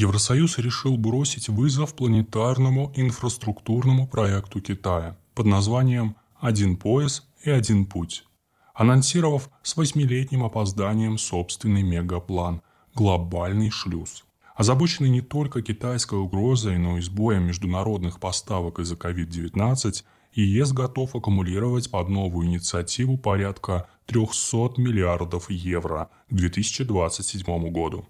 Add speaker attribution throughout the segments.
Speaker 1: Евросоюз решил бросить вызов планетарному инфраструктурному проекту Китая под названием «Один пояс и один путь», анонсировав с восьмилетним опозданием собственный мегаплан «Глобальный шлюз». Озабоченный не только китайской угрозой, но и сбоем международных поставок из-за COVID-19, ЕС готов аккумулировать под новую инициативу порядка 300 миллиардов евро к 2027 году.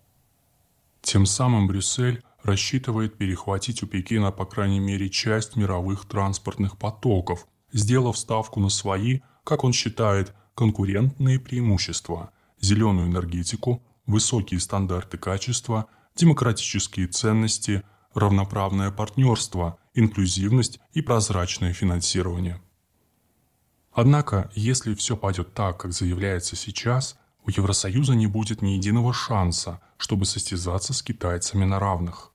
Speaker 1: Тем самым Брюссель рассчитывает перехватить у Пекина по крайней мере часть мировых транспортных потоков, сделав ставку на свои, как он считает, конкурентные преимущества – зеленую энергетику, высокие стандарты качества – демократические ценности, равноправное партнерство, инклюзивность и прозрачное финансирование. Однако, если все пойдет так, как заявляется сейчас, у Евросоюза не будет ни единого шанса, чтобы состязаться с китайцами на равных.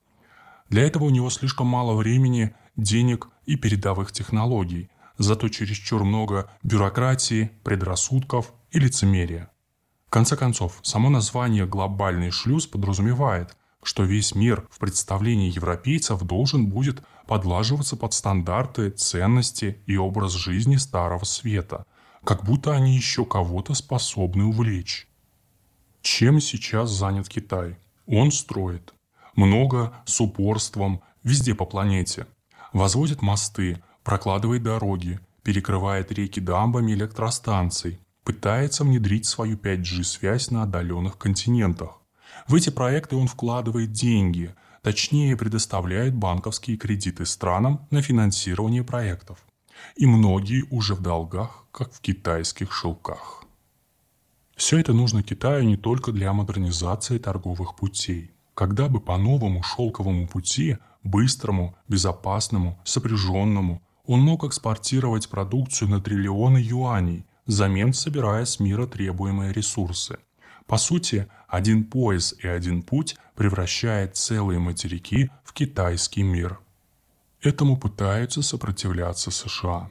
Speaker 1: Для этого у него слишком мало времени, денег и передовых технологий, зато чересчур много бюрократии, предрассудков и лицемерия. В конце концов, само название «глобальный шлюз» подразумевает, что весь мир в представлении европейцев должен будет подлаживаться под стандарты, ценности и образ жизни Старого Света, как будто они еще кого-то способны увлечь. Чем сейчас занят Китай? Он строит. Много, с упорством, везде по планете. Возводит мосты, прокладывает дороги, перекрывает реки дамбами электростанций, пытается внедрить свою 5G-связь на отдаленных континентах. В эти проекты он вкладывает деньги, точнее предоставляет банковские кредиты странам на финансирование проектов. И многие уже в долгах, как в китайских шелках. Все это нужно Китаю не только для модернизации торговых путей. Когда бы по новому шелковому пути, быстрому, безопасному, сопряженному, он мог экспортировать продукцию на триллионы юаней, взамен собирая с мира требуемые ресурсы. По сути, один пояс и один путь превращает целые материки в китайский мир. Этому пытаются сопротивляться США.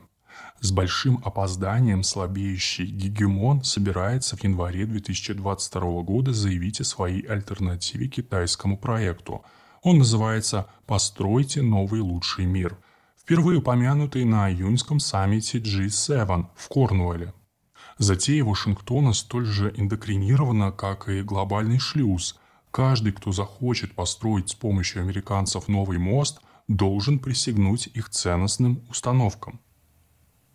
Speaker 1: С большим опозданием слабеющий гегемон собирается в январе 2022 года заявить о своей альтернативе китайскому проекту. Он называется «Постройте новый лучший мир», впервые упомянутый на июньском саммите G7 в Корнуэлле. Затея Вашингтона столь же эндокринирована, как и глобальный шлюз. Каждый, кто захочет построить с помощью американцев новый мост, должен присягнуть их ценностным установкам.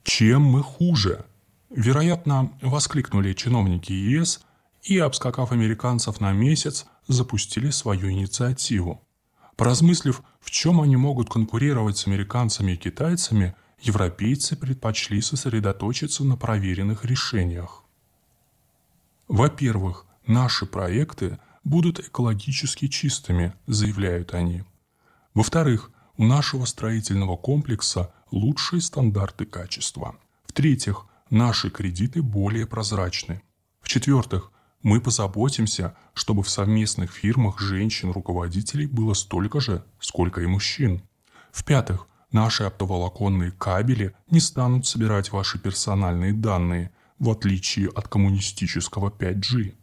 Speaker 1: Чем мы хуже? Вероятно, воскликнули чиновники ЕС и, обскакав американцев на месяц, запустили свою инициативу. Поразмыслив, в чем они могут конкурировать с американцами и китайцами, европейцы предпочли сосредоточиться на проверенных решениях. Во-первых, наши проекты будут экологически чистыми, заявляют они. Во-вторых, у нашего строительного комплекса лучшие стандарты качества. В-третьих, наши кредиты более прозрачны. В-четвертых, мы позаботимся, чтобы в совместных фирмах женщин-руководителей было столько же, сколько и мужчин. В-пятых, Наши оптоволоконные кабели не станут собирать ваши персональные данные, в отличие от коммунистического 5G.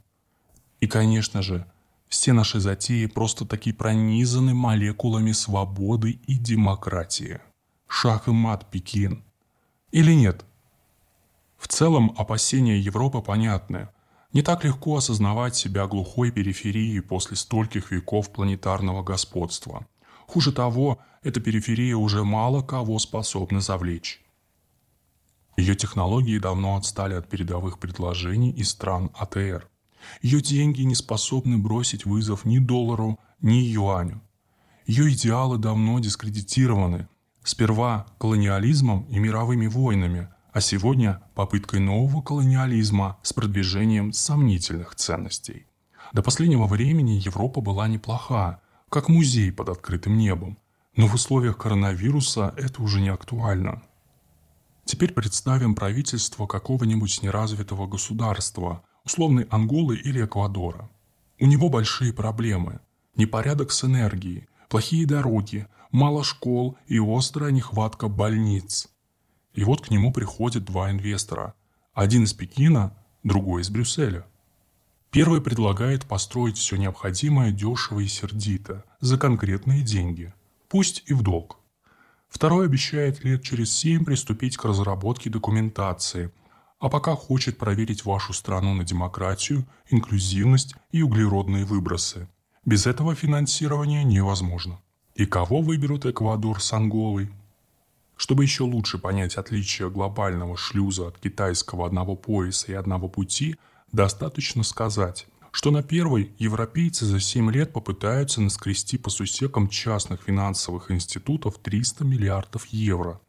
Speaker 1: И, конечно же, все наши затеи просто таки пронизаны молекулами свободы и демократии. Шах и мат, Пекин. Или нет? В целом, опасения Европы понятны. Не так легко осознавать себя глухой периферией после стольких веков планетарного господства – Хуже того, эта периферия уже мало кого способна завлечь. Ее технологии давно отстали от передовых предложений из стран АТР. Ее деньги не способны бросить вызов ни доллару, ни юаню. Ее идеалы давно дискредитированы. Сперва колониализмом и мировыми войнами, а сегодня попыткой нового колониализма с продвижением сомнительных ценностей. До последнего времени Европа была неплоха, как музей под открытым небом. Но в условиях коронавируса это уже не актуально. Теперь представим правительство какого-нибудь неразвитого государства, условной Анголы или Эквадора. У него большие проблемы. Непорядок с энергией, плохие дороги, мало школ и острая нехватка больниц. И вот к нему приходят два инвестора. Один из Пекина, другой из Брюсселя. Первый предлагает построить все необходимое дешево и сердито, за конкретные деньги, пусть и в долг. Второй обещает лет через семь приступить к разработке документации, а пока хочет проверить вашу страну на демократию, инклюзивность и углеродные выбросы. Без этого финансирование невозможно. И кого выберут Эквадор с Анголой? Чтобы еще лучше понять отличие глобального шлюза от китайского одного пояса и одного пути, достаточно сказать, что на первой европейцы за 7 лет попытаются наскрести по сусекам частных финансовых институтов 300 миллиардов евро,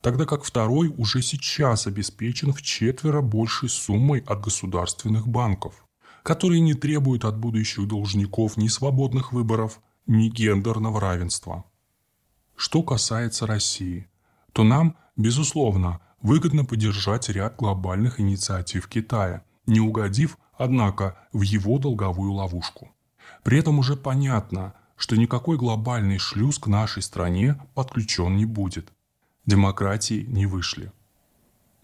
Speaker 1: тогда как второй уже сейчас обеспечен в четверо большей суммой от государственных банков, которые не требуют от будущих должников ни свободных выборов, ни гендерного равенства. Что касается России, то нам, безусловно, выгодно поддержать ряд глобальных инициатив Китая, не угодив, однако, в его долговую ловушку. При этом уже понятно, что никакой глобальный шлюз к нашей стране подключен не будет. Демократии не вышли.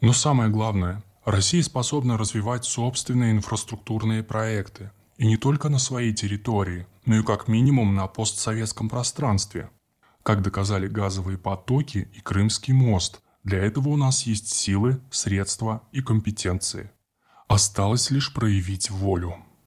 Speaker 1: Но самое главное, Россия способна развивать собственные инфраструктурные проекты, и не только на своей территории, но и как минимум на постсоветском пространстве – как доказали газовые потоки и Крымский мост, для этого у нас есть силы, средства и компетенции. Осталось лишь проявить волю.